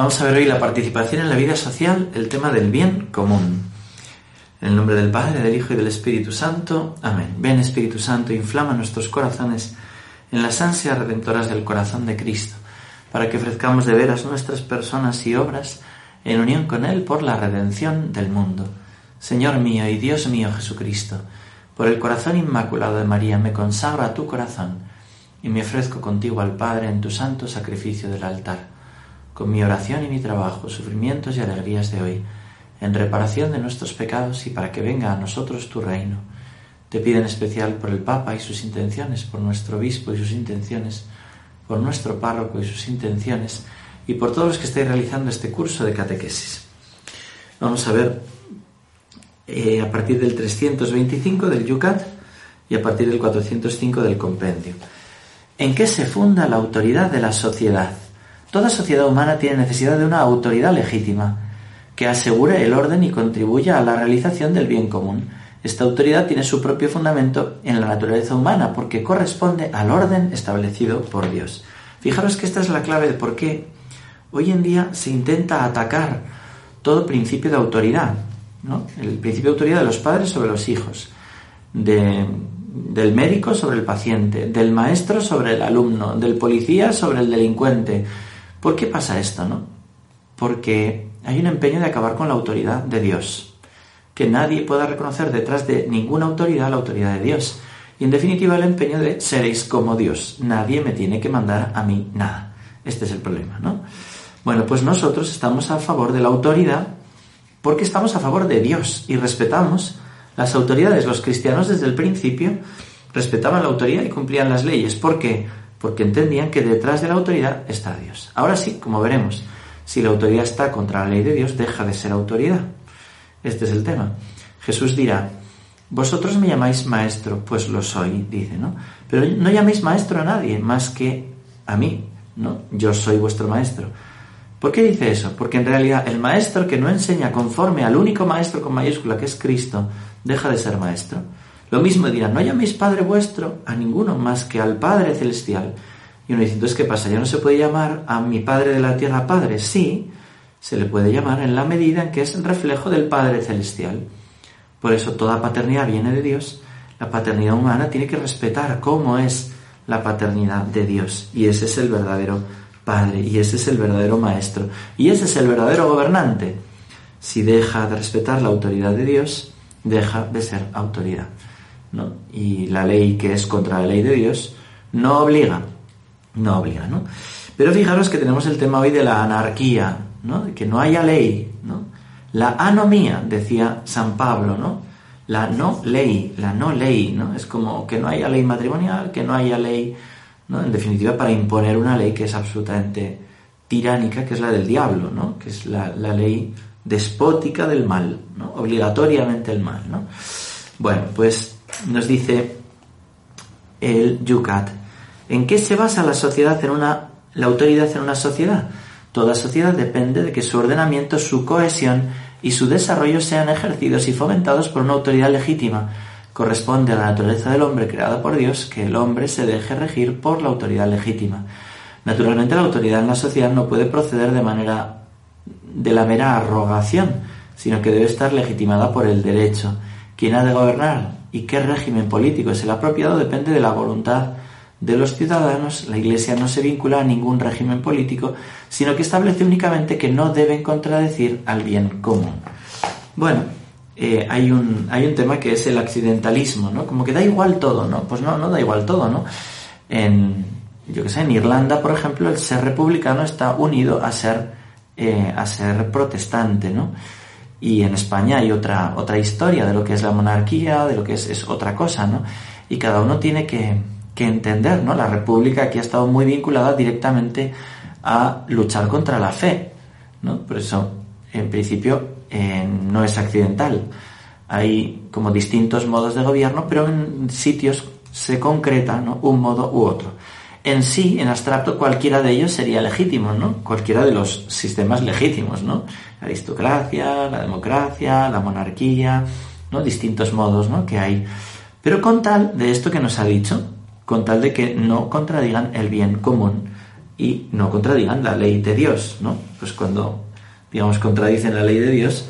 Vamos a ver hoy la participación en la vida social, el tema del bien común. En el nombre del Padre, del Hijo y del Espíritu Santo. Amén. Ven Espíritu Santo, inflama nuestros corazones en las ansias redentoras del corazón de Cristo, para que ofrezcamos de veras nuestras personas y obras en unión con Él por la redención del mundo. Señor mío y Dios mío Jesucristo, por el corazón inmaculado de María me consagro a tu corazón y me ofrezco contigo al Padre en tu santo sacrificio del altar con mi oración y mi trabajo, sufrimientos y alegrías de hoy, en reparación de nuestros pecados y para que venga a nosotros tu reino. Te pido en especial por el Papa y sus intenciones, por nuestro obispo y sus intenciones, por nuestro párroco y sus intenciones, y por todos los que estáis realizando este curso de catequesis. Vamos a ver eh, a partir del 325 del Yucat y a partir del 405 del compendio. ¿En qué se funda la autoridad de la sociedad? Toda sociedad humana tiene necesidad de una autoridad legítima que asegure el orden y contribuya a la realización del bien común. Esta autoridad tiene su propio fundamento en la naturaleza humana porque corresponde al orden establecido por Dios. Fijaros que esta es la clave de por qué hoy en día se intenta atacar todo principio de autoridad. El principio de autoridad de los padres sobre los hijos, del médico sobre el paciente, del maestro sobre el alumno, del policía sobre el delincuente, ¿Por qué pasa esto, no? Porque hay un empeño de acabar con la autoridad de Dios. Que nadie pueda reconocer detrás de ninguna autoridad la autoridad de Dios. Y en definitiva el empeño de seréis como Dios. Nadie me tiene que mandar a mí nada. Este es el problema, ¿no? Bueno, pues nosotros estamos a favor de la autoridad porque estamos a favor de Dios y respetamos las autoridades. Los cristianos desde el principio respetaban la autoridad y cumplían las leyes. ¿Por qué? Porque entendían que detrás de la autoridad está Dios. Ahora sí, como veremos, si la autoridad está contra la ley de Dios, deja de ser autoridad. Este es el tema. Jesús dirá, vosotros me llamáis maestro, pues lo soy, dice, ¿no? Pero no llaméis maestro a nadie más que a mí, ¿no? Yo soy vuestro maestro. ¿Por qué dice eso? Porque en realidad el maestro que no enseña conforme al único maestro con mayúscula que es Cristo, deja de ser maestro. Lo mismo dirán, no llaméis Padre vuestro a ninguno más que al Padre Celestial. Y uno dice, entonces, ¿qué pasa? ¿Ya no se puede llamar a mi Padre de la Tierra Padre? Sí, se le puede llamar en la medida en que es reflejo del Padre Celestial. Por eso toda paternidad viene de Dios. La paternidad humana tiene que respetar cómo es la paternidad de Dios. Y ese es el verdadero Padre, y ese es el verdadero Maestro, y ese es el verdadero gobernante. Si deja de respetar la autoridad de Dios, deja de ser autoridad. Y la ley que es contra la ley de Dios no obliga, no obliga, ¿no? Pero fijaros que tenemos el tema hoy de la anarquía, ¿no? Que no haya ley, ¿no? La anomía, decía San Pablo, ¿no? La no ley, la no ley, ¿no? Es como que no haya ley matrimonial, que no haya ley, ¿no? En definitiva, para imponer una ley que es absolutamente tiránica, que es la del diablo, ¿no? Que es la, la ley despótica del mal, ¿no? Obligatoriamente el mal, ¿no? Bueno, pues nos dice el Yucat. ¿En qué se basa la sociedad en una, la autoridad en una sociedad? Toda sociedad depende de que su ordenamiento, su cohesión y su desarrollo sean ejercidos y fomentados por una autoridad legítima. Corresponde a la naturaleza del hombre creada por Dios que el hombre se deje regir por la autoridad legítima. Naturalmente la autoridad en la sociedad no puede proceder de manera de la mera arrogación, sino que debe estar legitimada por el derecho. ¿Quién ha de gobernar? y qué régimen político es el apropiado depende de la voluntad de los ciudadanos. La Iglesia no se vincula a ningún régimen político, sino que establece únicamente que no deben contradecir al bien común. Bueno, eh, hay, un, hay un tema que es el accidentalismo, ¿no? Como que da igual todo, ¿no? Pues no, no da igual todo, ¿no? En, yo que sé, en Irlanda, por ejemplo, el ser republicano está unido a ser, eh, a ser protestante, ¿no? Y en España hay otra, otra historia de lo que es la monarquía, de lo que es, es otra cosa, ¿no? Y cada uno tiene que, que, entender, ¿no? La república aquí ha estado muy vinculada directamente a luchar contra la fe. ¿no? Por eso, en principio, eh, no es accidental. Hay como distintos modos de gobierno, pero en sitios se concreta un modo u otro. En sí, en abstracto, cualquiera de ellos sería legítimo, ¿no? Cualquiera de los sistemas legítimos, ¿no? La aristocracia, la democracia, la monarquía, ¿no? Distintos modos, ¿no? Que hay. Pero con tal de esto que nos ha dicho, con tal de que no contradigan el bien común y no contradigan la ley de Dios, ¿no? Pues cuando, digamos, contradicen la ley de Dios,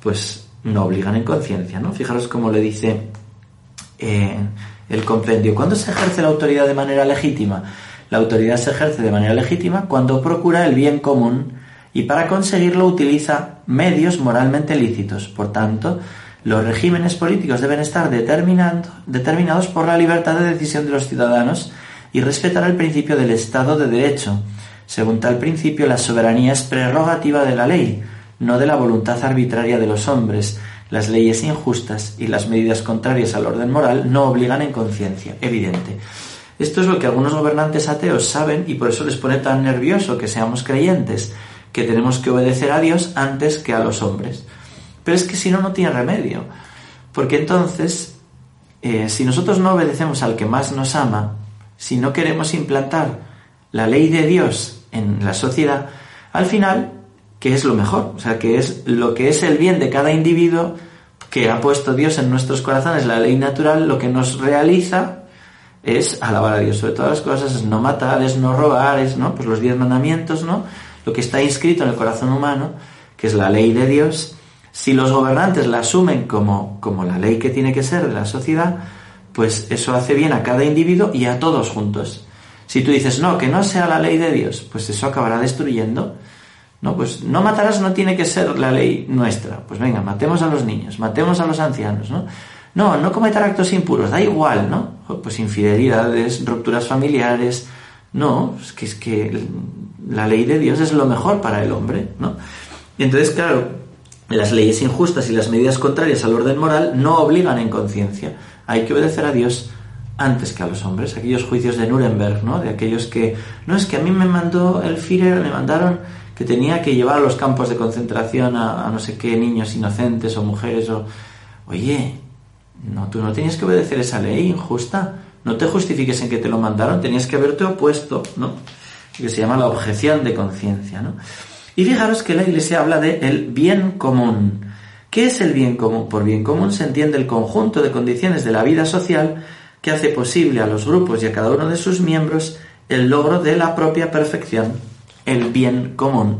pues no obligan en conciencia, ¿no? Fijaros cómo le dice eh, el compendio. ¿Cuándo se ejerce la autoridad de manera legítima? La autoridad se ejerce de manera legítima cuando procura el bien común y para conseguirlo utiliza medios moralmente lícitos. Por tanto, los regímenes políticos deben estar determinados por la libertad de decisión de los ciudadanos y respetar el principio del Estado de Derecho. Según tal principio, la soberanía es prerrogativa de la ley, no de la voluntad arbitraria de los hombres, las leyes injustas y las medidas contrarias al orden moral no obligan en conciencia, evidente. Esto es lo que algunos gobernantes ateos saben y por eso les pone tan nervioso que seamos creyentes, que tenemos que obedecer a Dios antes que a los hombres. Pero es que si no, no tiene remedio. Porque entonces, eh, si nosotros no obedecemos al que más nos ama, si no queremos implantar la ley de Dios en la sociedad, al final que es lo mejor, o sea, que es lo que es el bien de cada individuo que ha puesto Dios en nuestros corazones, la ley natural, lo que nos realiza es alabar a Dios sobre todas las cosas, es no matar, es no robar, es ¿no? pues los diez mandamientos, ¿no? Lo que está inscrito en el corazón humano, que es la ley de Dios, si los gobernantes la asumen como, como la ley que tiene que ser de la sociedad, pues eso hace bien a cada individuo y a todos juntos. Si tú dices, no, que no sea la ley de Dios, pues eso acabará destruyendo no, pues no matarás no tiene que ser la ley nuestra. Pues venga, matemos a los niños, matemos a los ancianos, ¿no? No, no cometer actos impuros, da igual, ¿no? Pues infidelidades, rupturas familiares. No, es que es que la ley de Dios es lo mejor para el hombre, ¿no? Y entonces, claro, las leyes injustas y las medidas contrarias al orden moral no obligan en conciencia. Hay que obedecer a Dios antes que a los hombres. Aquellos juicios de Nuremberg, ¿no? De aquellos que, no, es que a mí me mandó el Führer, me mandaron que tenía que llevar a los campos de concentración a, no sé qué niños inocentes o mujeres o... Oye, no, tú no tenías que obedecer esa ley injusta. No te justifiques en que te lo mandaron, tenías que haberte opuesto, ¿no? Que se llama la objeción de conciencia, ¿no? Y fijaros que la Iglesia habla de el bien común. ¿Qué es el bien común? Por bien común se entiende el conjunto de condiciones de la vida social que hace posible a los grupos y a cada uno de sus miembros el logro de la propia perfección el bien común,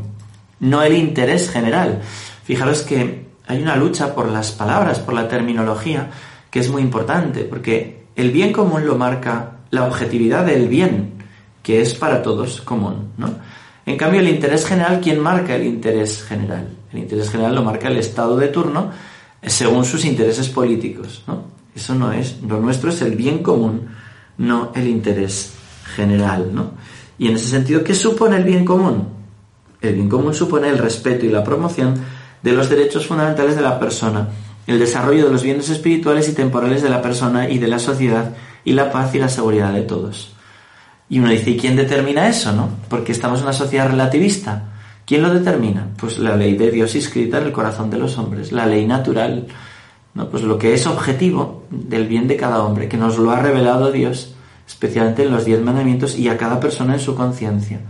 no el interés general. Fijaros que hay una lucha por las palabras, por la terminología, que es muy importante, porque el bien común lo marca la objetividad del bien, que es para todos común, ¿no? En cambio, el interés general, ¿quién marca el interés general? El interés general lo marca el Estado de turno eh, según sus intereses políticos, ¿no? Eso no es, lo nuestro es el bien común, no el interés general, ¿no? Y en ese sentido, ¿qué supone el bien común? El bien común supone el respeto y la promoción de los derechos fundamentales de la persona, el desarrollo de los bienes espirituales y temporales de la persona y de la sociedad, y la paz y la seguridad de todos. Y uno dice, ¿y quién determina eso, no? Porque estamos en una sociedad relativista. ¿Quién lo determina? Pues la ley de Dios inscrita en el corazón de los hombres, la ley natural, ¿no? Pues lo que es objetivo del bien de cada hombre, que nos lo ha revelado Dios especialmente en los diez mandamientos y a cada persona en su conciencia.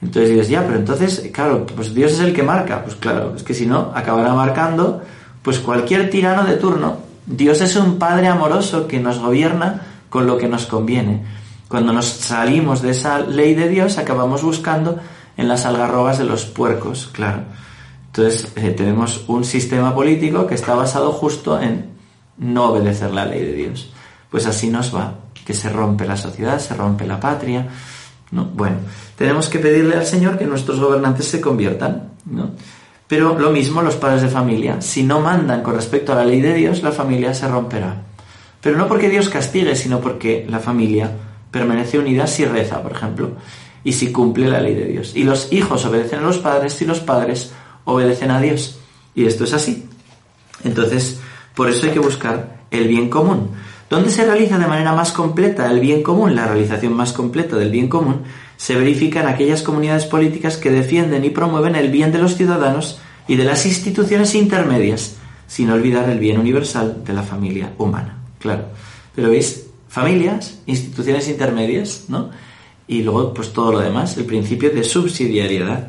Entonces dices, ya, pero entonces, claro, pues Dios es el que marca. Pues claro, es que si no, acabará marcando pues cualquier tirano de turno. Dios es un Padre amoroso que nos gobierna con lo que nos conviene. Cuando nos salimos de esa ley de Dios, acabamos buscando en las algarrobas de los puercos, claro. Entonces eh, tenemos un sistema político que está basado justo en no obedecer la ley de Dios. Pues así nos va que se rompe la sociedad, se rompe la patria. ¿no? Bueno, tenemos que pedirle al Señor que nuestros gobernantes se conviertan. ¿no? Pero lo mismo los padres de familia. Si no mandan con respecto a la ley de Dios, la familia se romperá. Pero no porque Dios castigue, sino porque la familia permanece unida si reza, por ejemplo, y si cumple la ley de Dios. Y los hijos obedecen a los padres y los padres obedecen a Dios. Y esto es así. Entonces, por eso hay que buscar el bien común. ¿Dónde se realiza de manera más completa el bien común? La realización más completa del bien común se verifica en aquellas comunidades políticas que defienden y promueven el bien de los ciudadanos y de las instituciones intermedias, sin olvidar el bien universal de la familia humana. Claro. Pero veis, familias, instituciones intermedias, ¿no? Y luego, pues todo lo demás, el principio de subsidiariedad.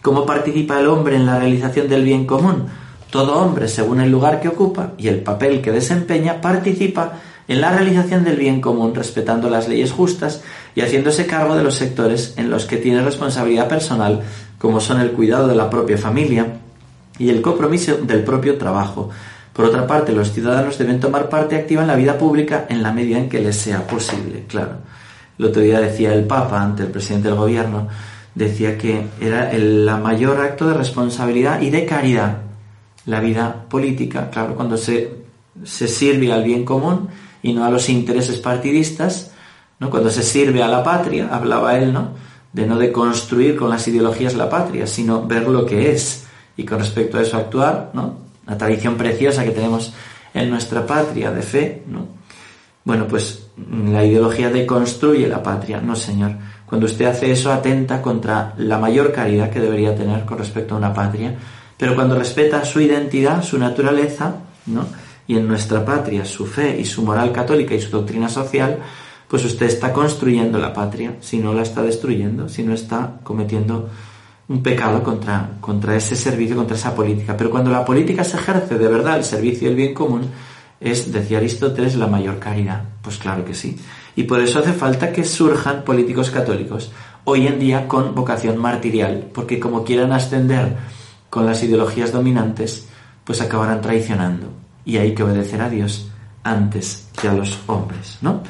¿Cómo participa el hombre en la realización del bien común? Todo hombre, según el lugar que ocupa y el papel que desempeña, participa en la realización del bien común, respetando las leyes justas y haciéndose cargo de los sectores en los que tiene responsabilidad personal, como son el cuidado de la propia familia y el compromiso del propio trabajo. Por otra parte, los ciudadanos deben tomar parte activa en la vida pública en la medida en que les sea posible, claro. El otro día decía el Papa ante el presidente del gobierno, decía que era el mayor acto de responsabilidad y de caridad la vida política, claro, cuando se, se sirve al bien común y no a los intereses partidistas, ¿no? Cuando se sirve a la patria, hablaba él, ¿no? De no de construir con las ideologías la patria, sino ver lo que es y con respecto a eso actuar, ¿no? La tradición preciosa que tenemos en nuestra patria de fe, ¿no? Bueno, pues la ideología deconstruye la patria, no señor. Cuando usted hace eso atenta contra la mayor caridad que debería tener con respecto a una patria, pero cuando respeta su identidad, su naturaleza, ¿no? Y en nuestra patria su fe y su moral católica y su doctrina social, pues usted está construyendo la patria, si no la está destruyendo, si no está cometiendo un pecado contra, contra ese servicio, contra esa política. Pero cuando la política se ejerce de verdad el servicio del bien común, es, decía Aristóteles, la mayor caridad. Pues claro que sí. Y por eso hace falta que surjan políticos católicos, hoy en día con vocación martirial, porque como quieran ascender con las ideologías dominantes, pues acabarán traicionando. Y hay que obedecer a Dios antes que a los hombres, ¿no?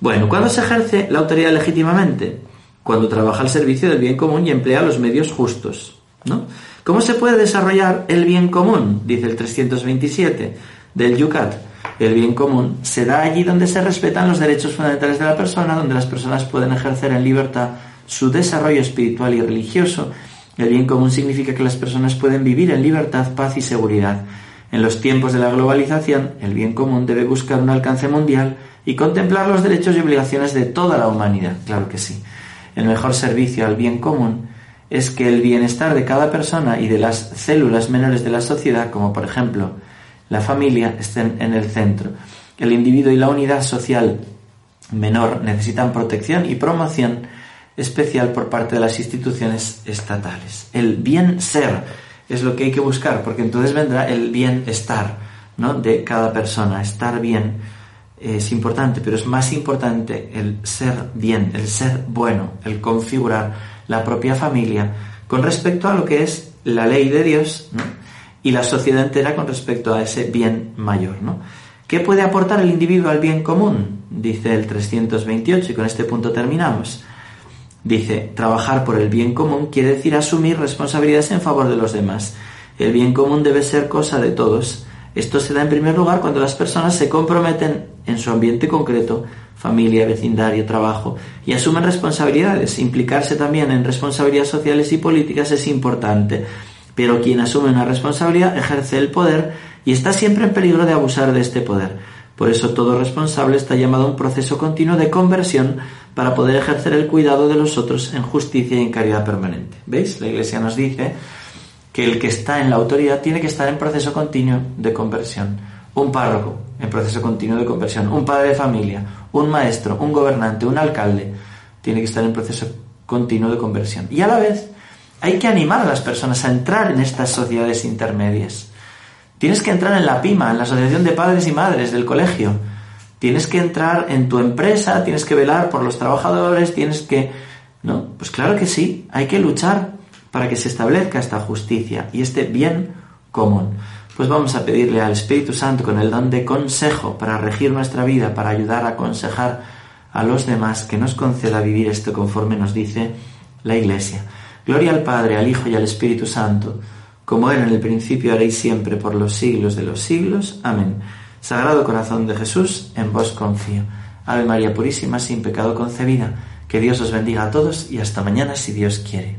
Bueno, ¿cuándo se ejerce la autoridad legítimamente? Cuando trabaja al servicio del bien común y emplea los medios justos, ¿no? ¿Cómo se puede desarrollar el bien común? Dice el 327 del Yucat. El bien común se da allí donde se respetan los derechos fundamentales de la persona, donde las personas pueden ejercer en libertad su desarrollo espiritual y religioso. El bien común significa que las personas pueden vivir en libertad, paz y seguridad. En los tiempos de la globalización, el bien común debe buscar un alcance mundial y contemplar los derechos y obligaciones de toda la humanidad. Claro que sí. El mejor servicio al bien común es que el bienestar de cada persona y de las células menores de la sociedad, como por ejemplo la familia, estén en el centro. El individuo y la unidad social menor necesitan protección y promoción especial por parte de las instituciones estatales. El bien ser es lo que hay que buscar, porque entonces vendrá el bienestar ¿no? de cada persona, estar bien es importante, pero es más importante el ser bien, el ser bueno, el configurar la propia familia con respecto a lo que es la ley de Dios y la sociedad entera con respecto a ese bien mayor. ¿no? ¿Qué puede aportar el individuo al bien común? Dice el 328 y con este punto terminamos. Dice, trabajar por el bien común quiere decir asumir responsabilidades en favor de los demás. El bien común debe ser cosa de todos esto se da en primer lugar cuando las personas se comprometen en su ambiente concreto, familia, vecindario, trabajo, y asumen responsabilidades. Implicarse también en responsabilidades sociales y políticas es importante, pero quien asume una responsabilidad ejerce el poder y está siempre en peligro de abusar de este poder. Por eso todo responsable está llamado a un proceso continuo de conversión para poder ejercer el cuidado de los otros en justicia y en caridad permanente. ¿Veis? La Iglesia nos dice que el que está en la autoridad tiene que estar en proceso continuo de conversión. Un párroco en proceso continuo de conversión, un padre de familia, un maestro, un gobernante, un alcalde, tiene que estar en proceso continuo de conversión. Y a la vez hay que animar a las personas a entrar en estas sociedades intermedias. Tienes que entrar en la PIMA, en la Asociación de Padres y Madres del colegio. Tienes que entrar en tu empresa, tienes que velar por los trabajadores, tienes que... ¿No? Pues claro que sí, hay que luchar para que se establezca esta justicia y este bien común. Pues vamos a pedirle al Espíritu Santo con el don de consejo para regir nuestra vida, para ayudar a aconsejar a los demás, que nos conceda vivir esto conforme nos dice la Iglesia. Gloria al Padre, al Hijo y al Espíritu Santo, como era en el principio, ahora y siempre, por los siglos de los siglos. Amén. Sagrado corazón de Jesús, en vos confío. Ave María Purísima, sin pecado concebida. Que Dios os bendiga a todos y hasta mañana si Dios quiere.